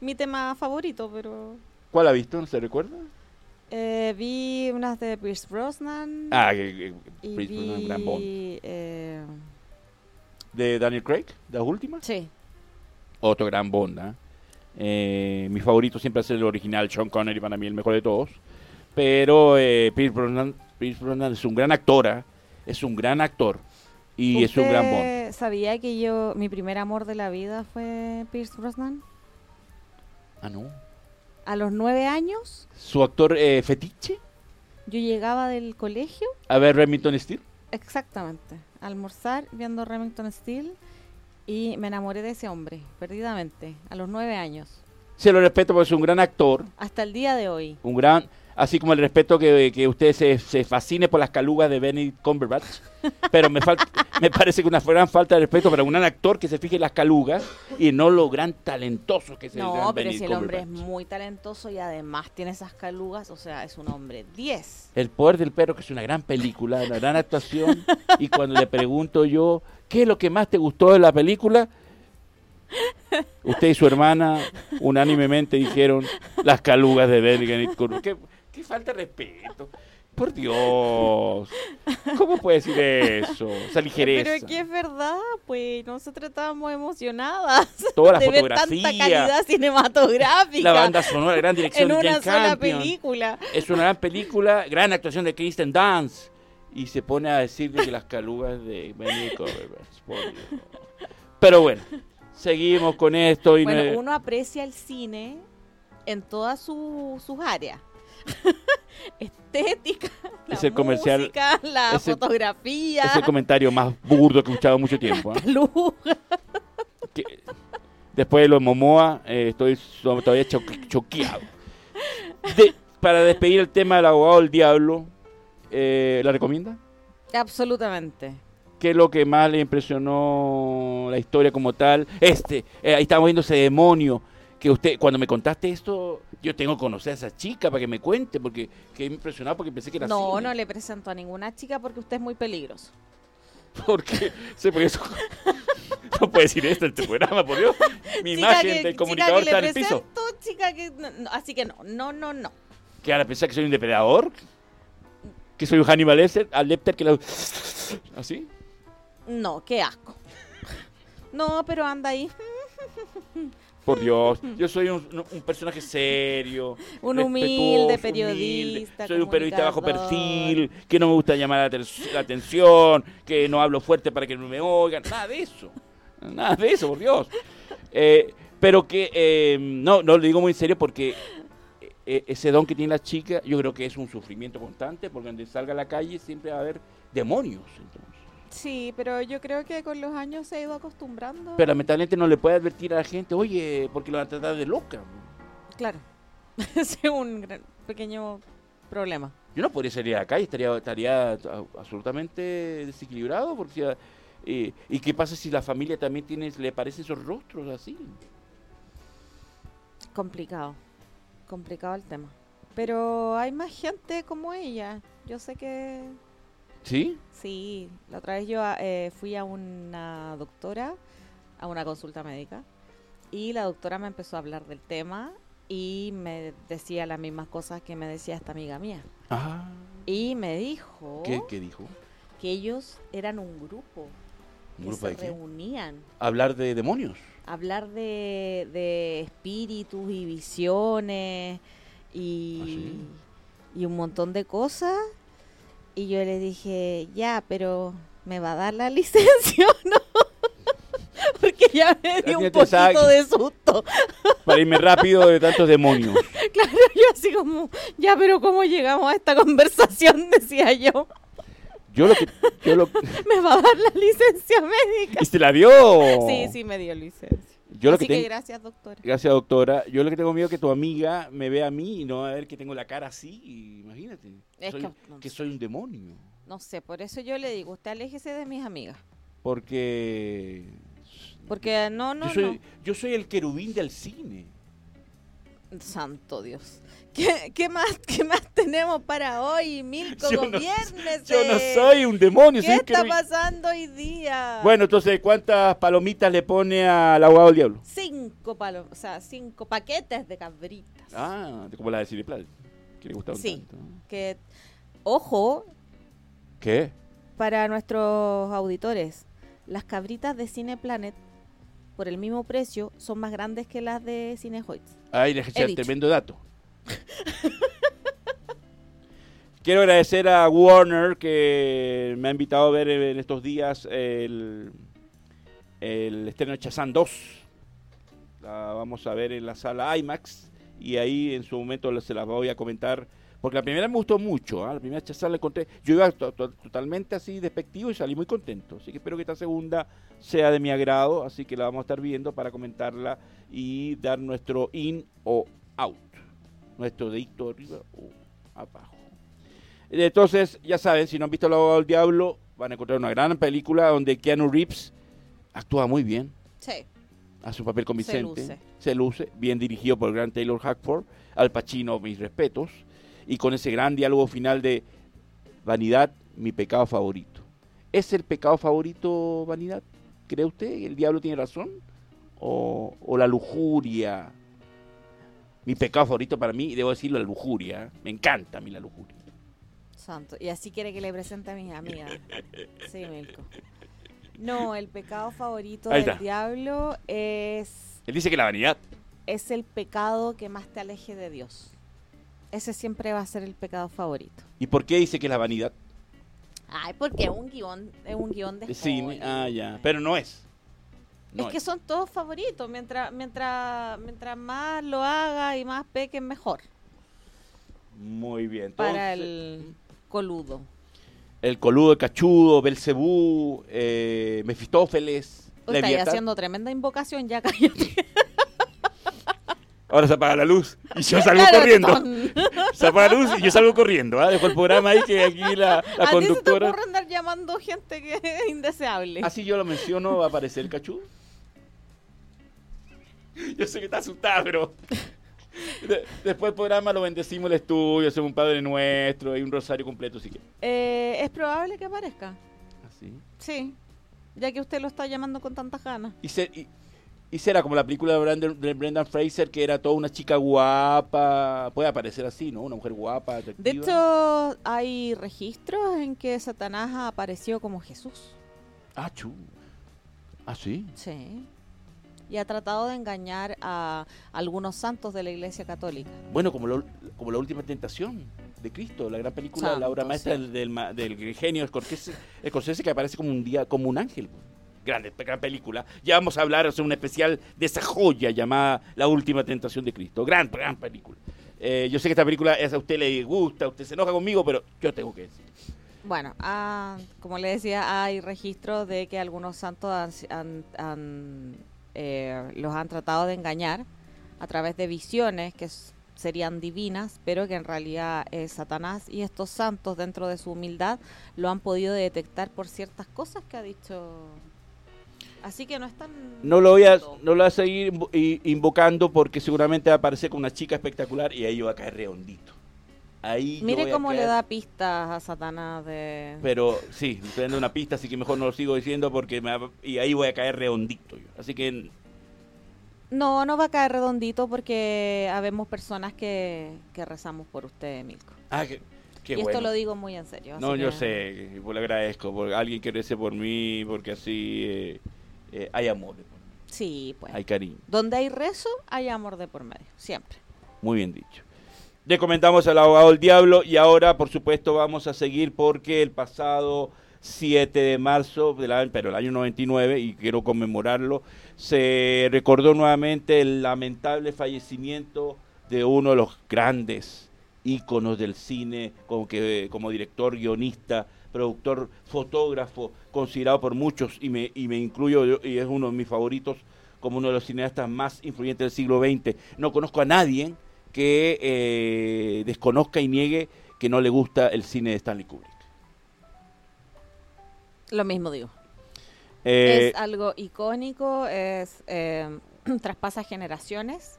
mi tema favorito, pero... ¿Cuál ha visto? ¿No se recuerda? Eh, vi unas de Pierce Brosnan. Ah, que, Pierce Brosnan, gran Bond. Eh, ¿De Daniel Craig? ¿De las últimas? Sí. Otro gran Bond, ¿ah? ¿eh? mi favorito siempre es el original, Sean Connery, para mí el mejor de todos. Pero eh, Pierce, Brosnan, Pierce Brosnan es un gran actor, ¿ah? es un gran actor. Y es un gran Bond. ¿Sabía que yo, mi primer amor de la vida fue Pierce Brosnan? Ah, no. A los nueve años. ¿Su actor eh, fetiche? Yo llegaba del colegio. A ver Remington Steel. Exactamente. almorzar viendo Remington Steel y me enamoré de ese hombre, perdidamente, a los nueve años. Se lo respeto porque es un gran actor. Hasta el día de hoy. Un gran así como el respeto que, que usted se, se, fascine por las calugas de Benny Cumberbatch, pero me, me parece que una gran falta de respeto para un gran actor que se fije en las calugas y no lo gran talentoso que es no, el No, pero si el hombre es muy talentoso y además tiene esas calugas, o sea, es un hombre 10. El poder del perro, que es una gran película, una gran actuación, y cuando le pregunto yo, ¿qué es lo que más te gustó de la película? Usted y su hermana unánimemente dijeron las calugas de Benny Cumberbatch. Qué falta de respeto. Por Dios. ¿Cómo puede decir eso? Esa ligereza. Pero que es verdad, pues nosotros estábamos emocionadas. Toda la de fotografía. tanta calidad cinematográfica. La banda sonora, gran dirección en de una sola película. Es una gran película, gran actuación de Kristen Dance. Y se pone a decirle que las calugas de Benny Pero bueno, seguimos con esto. Y bueno, uno aprecia el cine en todas sus áreas estética, la ese comercial, música, la fotografía. Es el comentario más burdo que he escuchado mucho tiempo. ¿eh? después de lo de Momoa, eh, estoy todavía choqueado. para despedir el tema del abogado del diablo, eh, ¿la recomienda? Absolutamente. ¿Qué es lo que más le impresionó la historia como tal? Este, ahí estamos viendo ese demonio que usted, cuando me contaste esto, yo tengo que conocer a esa chica para que me cuente, porque quedé impresionado porque pensé que era No, no le presento a ninguna chica porque usted es muy peligroso. Porque se puede no puede decir esto en este programa, por Dios. Mi imagen del comunicador está en el piso. Chica que, así que no, no, no, no. ¿Qué ahora pensar que soy un depredador? ¿Que soy un Hannibal Lecter? que lo... ¿Así? No, qué asco. No, pero anda ahí. Por Dios, yo soy un, personaje serio, un humilde periodista. Soy un periodista bajo perfil, que no me gusta llamar la, atención, que no hablo fuerte para que no me oigan, nada de eso, nada de eso, por Dios. Eh, pero que, eh, no, no lo digo muy en serio porque eh, ese don que tiene la chica, yo creo que es un sufrimiento constante, porque donde salga a la calle siempre va a haber demonios. Entonces. Sí, pero yo creo que con los años se ha ido acostumbrando. Pero lamentablemente no le puede advertir a la gente, oye, porque lo van a tratar de loca. Claro, es un pequeño problema. Yo no podría salir a la calle, estaría, estaría absolutamente desequilibrado, porque eh, ¿y qué pasa si la familia también tiene, le parecen esos rostros así? Complicado, complicado el tema. Pero hay más gente como ella. Yo sé que ¿Sí? Sí, la otra vez yo eh, fui a una doctora, a una consulta médica, y la doctora me empezó a hablar del tema y me decía las mismas cosas que me decía esta amiga mía. Ah. Y me dijo... ¿Qué, dijo? Que ellos eran un grupo. ¿Un grupo se reunían. ¿Hablar de demonios? Hablar de, de espíritus y visiones y, ¿Ah, y un montón de cosas y yo le dije, ya, pero ¿me va a dar la licencia o no? Porque ya me dio un poquito de susto. Para irme rápido de tantos demonios. Claro, yo así como, ya, pero ¿cómo llegamos a esta conversación? Decía yo. Yo lo que. Yo lo... me va a dar la licencia médica. ¿Y se la dio? Sí, sí, me dio licencia. Yo lo Así que, gracias, doctora. Gracias, doctora. Yo lo que tengo miedo es que tu amiga me vea a mí y no a ver que tengo la cara así. Imagínate. que, soy un demonio. No sé, por eso yo le digo, usted aléjese de mis amigas. Porque... Porque no, no, yo soy, no. Yo soy el querubín del cine. Santo Dios. ¿Qué, más, ¿Qué más tenemos para hoy, Milko? Yo no, viernes. Yo no soy un demonio. ¿Qué está pasando hoy día? Bueno, entonces, ¿cuántas palomitas le pone al abogado del diablo? Cinco palomitas, o sea, cinco paquetes de cabritas. Ah, como la de Cineplanet, que le gusta sí, que, ojo. ¿Qué? Para nuestros auditores, las cabritas de Cineplanet, por el mismo precio, son más grandes que las de Cinehoids. Ay, les eché tremendo dato. Quiero agradecer a Warner que me ha invitado a ver en estos días el, el estreno de Chazán 2. La vamos a ver en la sala IMAX y ahí en su momento se las voy a comentar. Porque la primera me gustó mucho, ¿ah? la primera Chazán la encontré. Yo iba totalmente así despectivo y salí muy contento. Así que espero que esta segunda sea de mi agrado. Así que la vamos a estar viendo para comentarla y dar nuestro in o out nuestro dedito arriba o abajo. Entonces, ya saben, si no han visto El abogado del diablo, van a encontrar una gran película donde Keanu Reeves actúa muy bien. Sí. Hace un papel convincente. Se luce. Bien dirigido por el gran Taylor Hackford. Al Pacino, mis respetos. Y con ese gran diálogo final de Vanidad, mi pecado favorito. ¿Es el pecado favorito vanidad? ¿Cree usted? ¿El diablo tiene razón? ¿O, o la lujuria? Mi pecado favorito para mí, debo decirlo, la lujuria. Me encanta a mí la lujuria. Santo. Y así quiere que le presente a mis amigas. Sí, Milko. No, el pecado favorito del diablo es... Él dice que la vanidad. Es el pecado que más te aleje de Dios. Ese siempre va a ser el pecado favorito. ¿Y por qué dice que es la vanidad? Ay, porque es un guion, es un guion de Sí, ah, ya. Pero no es es que son todos favoritos. Mientras, mientras, mientras más lo haga y más pequen, mejor. Muy bien. Para el coludo. El coludo, el cachudo, Belcebú, eh, Mefistófeles. Está haciendo tremenda invocación, ya cállate. Ahora se apaga la luz y yo salgo corriendo. se apaga la luz y yo salgo corriendo. ¿ah? Dejo el programa ahí que aquí la, la ¿A conductora. Ti se te andar llamando gente que es indeseable. Así yo lo menciono, va a aparecer el cachudo. Yo sé que está asustada, pero. después del programa lo bendecimos el estudio, hacemos un Padre Nuestro y un rosario completo, si eh, es probable que aparezca. ¿sí? Sí, ya que usted lo está llamando con tantas ganas. Y, se, y, y será como la película de Brendan, de Brendan Fraser, que era toda una chica guapa, puede aparecer así, ¿no? Una mujer guapa, De atractiva. hecho, hay registros en que Satanás apareció como Jesús. Ah, chu. Ah, sí. Sí. Y ha tratado de engañar a algunos santos de la Iglesia Católica. Bueno, como, lo- como la última tentación de Cristo, la gran película, la obra Santo, maestra sí. del, del, del genio Scorsese, Scorsese que aparece como un día, como un ángel. Grande, gran película. Ya vamos a hablar, hacer un especial de esa joya llamada La última tentación de Cristo. Gran, gran película. Eh, yo sé que esta película es a usted le gusta, usted se enoja conmigo, pero yo tengo que decir. Bueno, ah, como le decía, hay registros de que algunos santos han- han- han, eh, los han tratado de engañar a través de visiones que serían divinas, pero que en realidad es Satanás y estos santos dentro de su humildad lo han podido detectar por ciertas cosas que ha dicho. Así que no es tan... No lo voy a, no lo voy a seguir invocando porque seguramente va a aparecer con una chica espectacular y ahí yo voy a caer redondito. Ahí Mire cómo le da pistas a Satanás de... Pero sí, estoy dando una pista, así que mejor no lo sigo diciendo porque me y ahí voy a caer redondito yo. Así que No, no va a caer redondito porque habemos personas que, que rezamos por usted, Milko. ah, qué, qué y esto lo digo muy en serio. No, yo que- sé, pues le agradezco, porque alguien que rece por mí, porque así eh, eh, hay amor, Sí, pues. hay cariño. Donde hay rezo, hay amor de por medio, siempre. Muy bien dicho. Le comentamos al abogado del diablo y ahora, por supuesto, vamos a seguir porque el pasado 7 de marzo, del año, pero el año 99, y quiero conmemorarlo, se recordó nuevamente el lamentable fallecimiento de uno de los grandes íconos del cine, como, que, como director, guionista, productor, fotógrafo, considerado por muchos, y me, y me incluyo, yo, y es uno de mis favoritos, como uno de los cineastas más influyentes del siglo XX. No conozco a nadie que eh, desconozca y niegue que no le gusta el cine de Stanley Kubrick. Lo mismo digo. Eh, es algo icónico, es eh, traspasa generaciones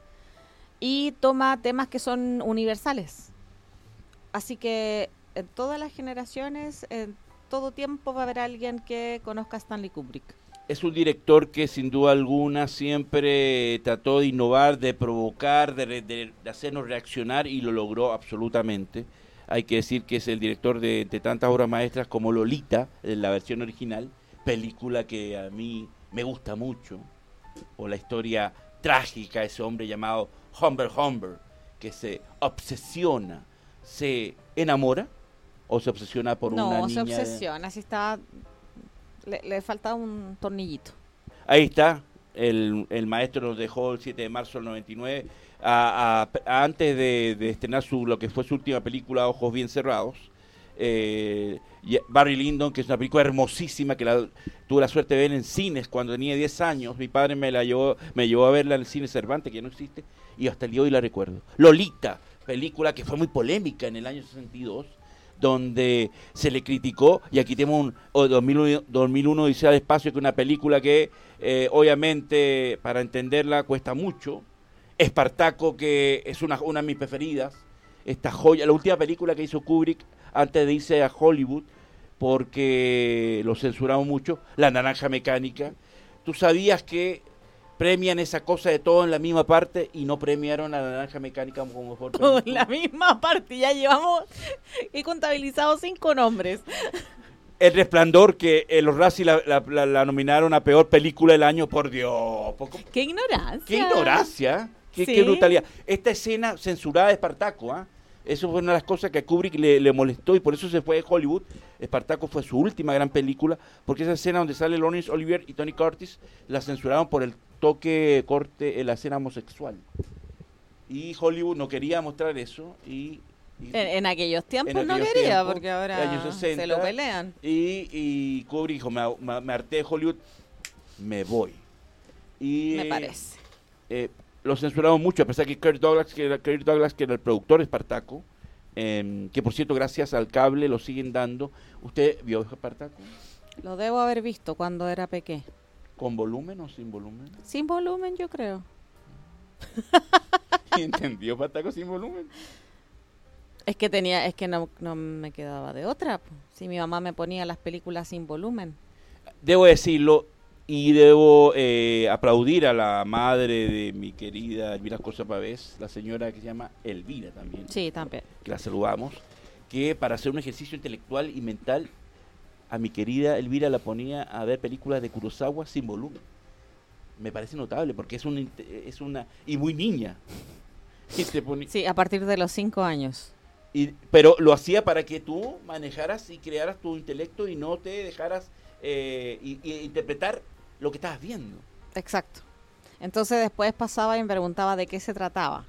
y toma temas que son universales. Así que en todas las generaciones, en todo tiempo va a haber alguien que conozca a Stanley Kubrick. Es un director que sin duda alguna siempre trató de innovar, de provocar, de, re- de- de hacernos reaccionar y lo logró absolutamente. Hay que decir que es el director de, de tantas obras maestras como Lolita, en la versión original, película que a mí me gusta mucho, o la historia trágica de ese hombre llamado Humber Humber, que se obsesiona, se enamora o se obsesiona por una no, niña. se de- obsesiona, así está. Le, falta un tornillito. Ahí está, el, el maestro nos dejó el 7 de marzo del 99, a- a- a- antes de, de estrenar su, lo que fue su última película, Ojos Bien Cerrados. eh, Barry Lyndon, que es una película hermosísima que la, tuve la suerte de ver en cines cuando tenía 10 años. Mi padre me la llevó, me llevó a verla en el cine Cervantes, que ya no existe, y hasta el día de hoy la recuerdo. Lolita, película que fue muy polémica en el año 62, donde se le criticó, y aquí tenemos un o 2001, 2001 Odisea del Espacio, que es una película que eh, obviamente para entenderla cuesta mucho. Espartaco, que es una, una de mis preferidas, esta joya, la última película que hizo Kubrick antes de irse a Hollywood, porque lo censuraron mucho, La Naranja Mecánica. ¿Tú sabías que premian esa cosa de todo en la misma parte y no premiaron a La Naranja Mecánica como mejor Con película? la misma parte, ya llevamos he contabilizado cinco nombres. El Resplandor, que eh, los Razzie la, la- la- la nominaron a peor película del año, por Dios. por- ¡Qué ignorancia! ¡Qué ignorancia! ¡Qué, brutalidad! Esta escena censurada de Espartaco, ¿ah? Eso fue una de las cosas que a Kubrick le, le molestó y por eso se fue de Hollywood. Espartaco fue su última gran película, porque esa escena donde sale Lawrence Olivier y Tony Curtis la censuraron por el toque corte en la escena homosexual. Y Hollywood no quería mostrar eso y En, en aquellos tiempos en no quería, tiempos, porque ahora años 60, se lo pelean. Y, y Kubrick dijo, me, me- me harté de Hollywood, me voy. Y, Me parece. eh, lo censuraron mucho, a pesar que Kirk Douglas, que era, Kirk Douglas, que era el productor de Espartaco, em, que por cierto, gracias al cable lo siguen dando. ¿Usted vio Espartaco? Lo debo haber visto cuando era pequeño. ¿Con volumen o sin volumen? Sin volumen, yo creo. ¿Entendió Espartaco sin volumen? Es que tenía, es que no, no me quedaba de otra. Si mi mamá me ponía las películas sin volumen. Debo decirlo, y debo eh, aplaudir a la madre de mi querida Elvira Cosa Pavés, la señora que se llama Elvira también. Sí, también. Que la saludamos. Que para hacer un ejercicio intelectual y mental, a mi querida Elvira la ponía a ver películas de Kurosawa sin volumen. Me parece notable porque es, un, es una. y muy niña. Sí, a partir de los cinco años. Y, pero lo hacía para que tú manejaras y crearas tu intelecto y no te dejaras eh, y, interpretar lo que estabas viendo. Exacto. Entonces después pasaba y me preguntaba de qué se trataba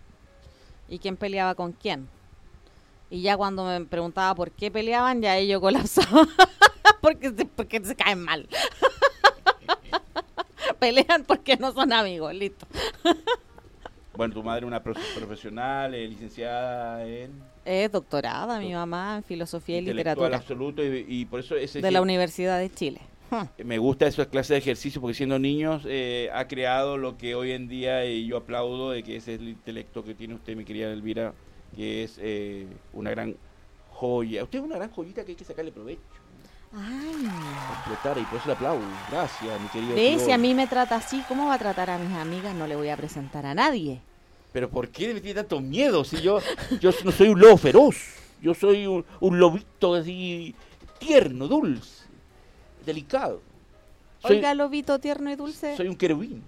y quién peleaba con quién. Y ya cuando me preguntaba por qué peleaban, ya ellos colapsaba porque, porque se caen mal. Pelean porque no son amigos, listo. bueno, tu madre es una profesional, licenciada en... Es doctorada, mi mamá, en filosofía y literatura. absoluto y, por eso... de la Universidad de Chile. Me gusta esa clase de ejercicio porque siendo niños eh, ha creado lo que hoy en día yo aplaudo de que ese es el intelecto que tiene usted, mi querida Elvira, que es eh, una gran joya. Usted es una gran joyita que hay que sacarle provecho. Ay. Explotar, y por eso le aplaudo. Gracias, mi querido. ¿Ves? Si a mí me trata así, ¿cómo va a tratar a mis amigas? No le voy a presentar a nadie. Pero ¿por qué me tiene tanto miedo? Si yo, yo no soy un lobo feroz. Yo soy un, un lobito así tierno, dulce delicado. Soy, Oiga, lobito tierno y dulce. Soy un querubín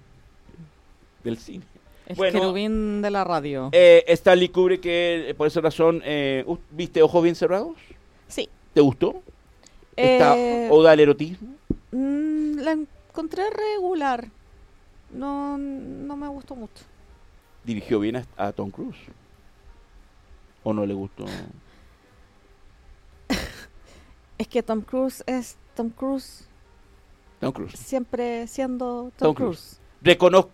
del cine. El querubín de la radio. Eh, Stanley Kubrick, que por esa razón, eh, ¿viste Ojos Bien Cerrados? Sí. ¿Te gustó? Eh, ¿Oda al erotismo? Mm, la encontré regular. No, no me gustó mucho. ¿Dirigió bien a Tom Cruise? ¿O no le gustó? es que Tom Cruise es Tom Cruise. Tom Cruise. Siempre siendo Tom, Cruise.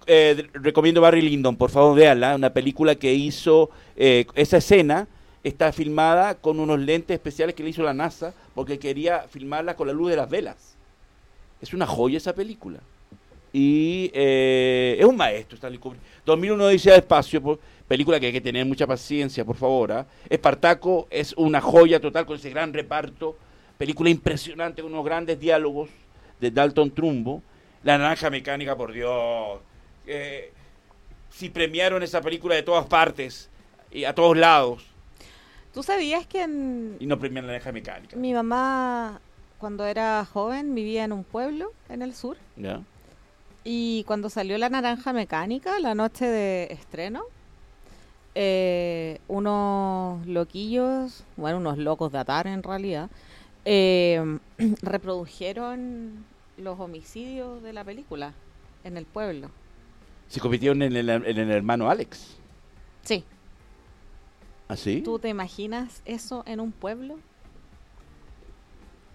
Eh, recomiendo Barry Lyndon, por favor, véanla. Una película que hizo. Eh, esa escena está filmada con unos lentes especiales que le hizo la NASA porque quería filmarla con la luz de las velas. Es una joya esa película. Y eh, es un maestro, Stanley Kubrick. 2001 dice de Espacio, película que hay que tener mucha paciencia, por favor. ¿ah? Espartaco es una joya total con ese gran reparto película impresionante unos grandes diálogos de Dalton Trumbo. La naranja mecánica, por Dios. Eh, si premiaron esa película de todas partes y a todos lados. ¿Tú sabías que Y no premian la naranja mecánica. Mi mamá, cuando era joven, vivía en un pueblo en el sur. ¿Ya? Y cuando salió la naranja mecánica, la noche de estreno, eh, unos loquillos, bueno, unos locos de atar en realidad, eh, reprodujeron los homicidios de la película en el pueblo. ¿Se convirtieron en el, en el hermano Alex? Sí. ¿Así? ¿Tú te imaginas eso en un pueblo?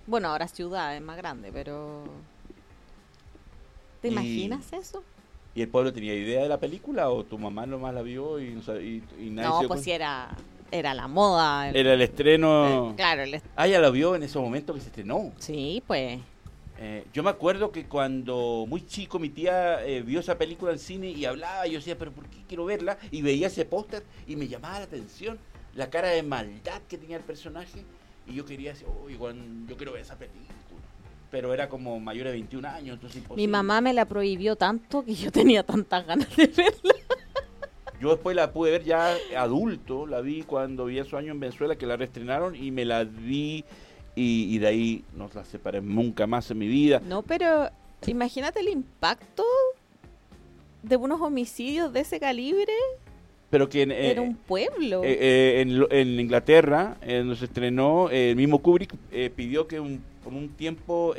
Bueno, ahora ciudad es más grande, pero... ¿Te imaginas eso? ¿Y el pueblo tenía idea de la película o tu mamá nomás la vio y, y, nadie No, pues si era era la moda. era el estreno. Eh, claro, Ah, ya lo vio en ese momento que se estrenó. Sí, pues. Eh, yo me acuerdo que cuando muy chico mi tía eh, vio esa película en cine y hablaba, yo decía, pero ¿por qué quiero verla? Y veía ese póster y me llamaba la atención la cara de maldad que tenía el personaje. Y yo quería decir, oh, igual, yo quiero ver esa película. Pero era como mayor de 21 años, entonces Mi mamá me la prohibió tanto que yo tenía tantas ganas de verla. Yo después la pude ver ya adulto, la vi cuando vi su año en Venezuela que la reestrenaron y me la vi y, de ahí no la separé nunca más en mi vida. No, pero imagínate el impacto de unos homicidios de ese calibre. Pero que en, Era un pueblo. Eh, eh, en, en, Inglaterra, donde se estrenó, el mismo Kubrick eh, pidió que un, por un tiempo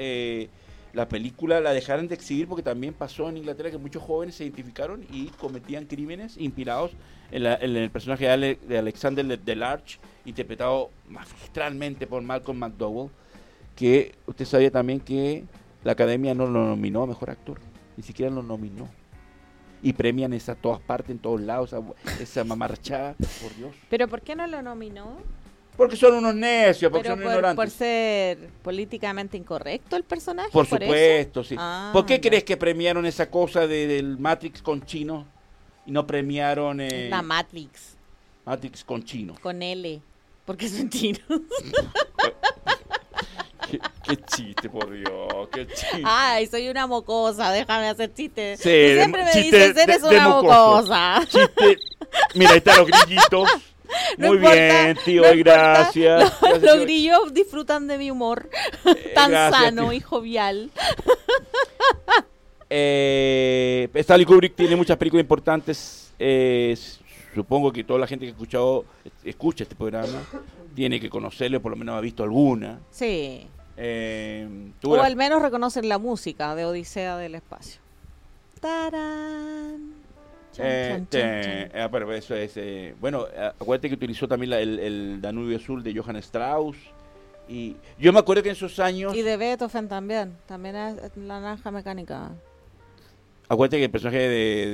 la película la dejaron de exhibir porque también pasó en Inglaterra que muchos jóvenes se identificaron y cometían crímenes inspirados en, el personaje de, Alexander Delarge, interpretado magistralmente por Malcolm McDowell, que usted sabía también que la academia no lo nominó a mejor actor, ni siquiera lo nominó. Y premian esa todas partes, en todos lados, esa, esa mamarchada, por Dios. ¿Pero por qué no lo nominó? Porque son unos necios, porque son por, ignorantes. ¿Por ser políticamente incorrecto el personaje? Por, supuesto, sí. Ah, ¿Por qué crees que premiaron esa cosa del Matrix con chino y no premiaron... Eh, la Matrix. Matrix con chino. Con L. porque es mentira. qué, qué, chiste, por Dios, qué chiste. Ay, soy una mocosa, déjame hacer chistes. Sí, siempre me chiste dices, eres de, una de mocosa. Chiste. Mira, ahí están los grillitos. No Muy importa, bien, tío, no gracias. Los, Gracias, los tío. grillos disfrutan de mi humor tan gracias, sano tío. y jovial. Eh, Stanley Kubrick tiene muchas películas importantes. eh, supongo que toda la gente que ha escuchado, escucha este programa tiene que conocerlo, por lo menos ha visto alguna. Sí. Eh, O la- al menos reconocen la música de Odisea del Espacio. ¡Tarán! Chan, Eh, chan, te- chan, chan. ah, pero eso es. eh, bueno, acuérdate que utilizó también la- el, el Danubio Azul de Johann Strauss. Y yo me acuerdo que en esos años. Y de Beethoven también. También es la naranja mecánica. Acuérdate que el personaje de,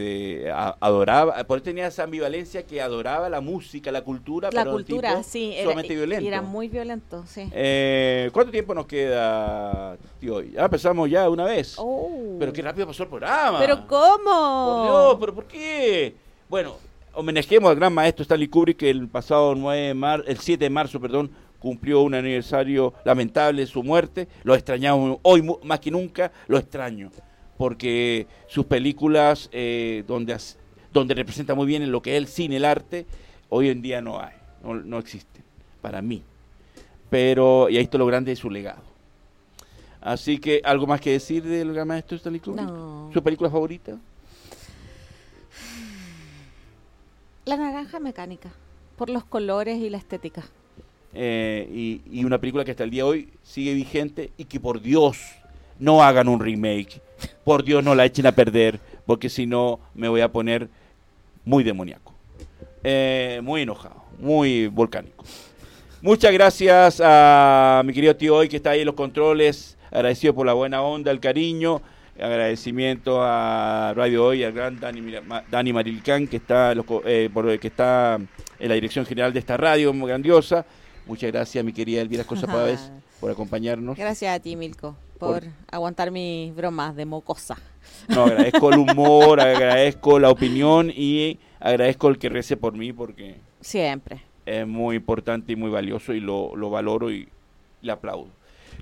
de- a- adoraba, por eso tenía esa ambivalencia que adoraba la música, la cultura, La pero cultura, tipo sí. Era, sumamente violento. era muy violento, sí. Eh, ¿Cuánto tiempo nos queda, tío? Ya empezamos ya una vez. Oh. Pero qué rápido pasó el programa. ¿Pero cómo? Por Dios, ¿pero por qué? Bueno, homenajemos al gran maestro Stanley Kubrick que el pasado 9 de mar, el 7 de marzo, perdón, cumplió un aniversario lamentable de su muerte. Lo extrañamos hoy más que nunca, lo extraño, porque sus películas eh, donde donde representa muy bien lo que es el cine, el arte, hoy en día no hay, no, no existen para mí. Pero y ahí está lo grande de su legado. Así que algo más que decir del gran maestro Stanley Kubrick. No. ¿Su película favorita? La naranja mecánica. Por los colores y la estética. eh, y, y una película que hasta el día de hoy sigue vigente y que por Dios no hagan un remake, por Dios no la echen a perder, porque si no me voy a poner muy demoníaco, Eh, muy enojado, muy volcánico. Muchas gracias a mi querido tío hoy que está ahí en los controles, agradecido por la buena onda, el cariño, agradecimiento a Radio Hoy, al gran Dani, Dani Marilcán que está, eh, por- que está en la dirección general de esta radio muy grandiosa. Muchas gracias, mi querida Elvira Cosa Páez, por acompañarnos. Gracias a ti, Milko, por, Por- aguantar mis bromas de mocosa. No, agradezco el humor, agradezco la opinión y agradezco el que rece por mí porque Siempre. es muy importante y muy valioso y lo, lo valoro y le aplaudo.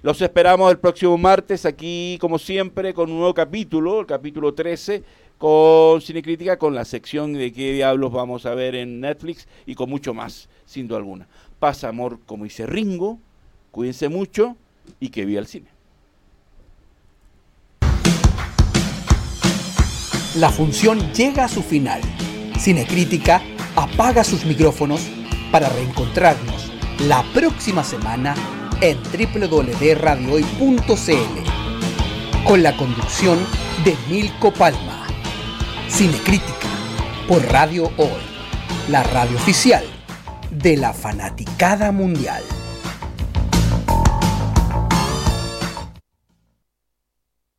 Los esperamos el próximo martes aquí, como siempre, con un nuevo capítulo, el capítulo 13, con Cinecrítica, con la sección de qué diablos vamos a ver en Netflix y con mucho más, sin duda alguna. Paz, amor, como dice Ringo, cuídense mucho y que viva el cine. La función llega a su final. Cinecrítica apaga sus micrófonos para reencontrarnos la próxima semana en www.radiohoy.cl con la conducción de Milko Palma. Cinecrítica por Radio Hoy, la radio oficial de la fanaticada mundial.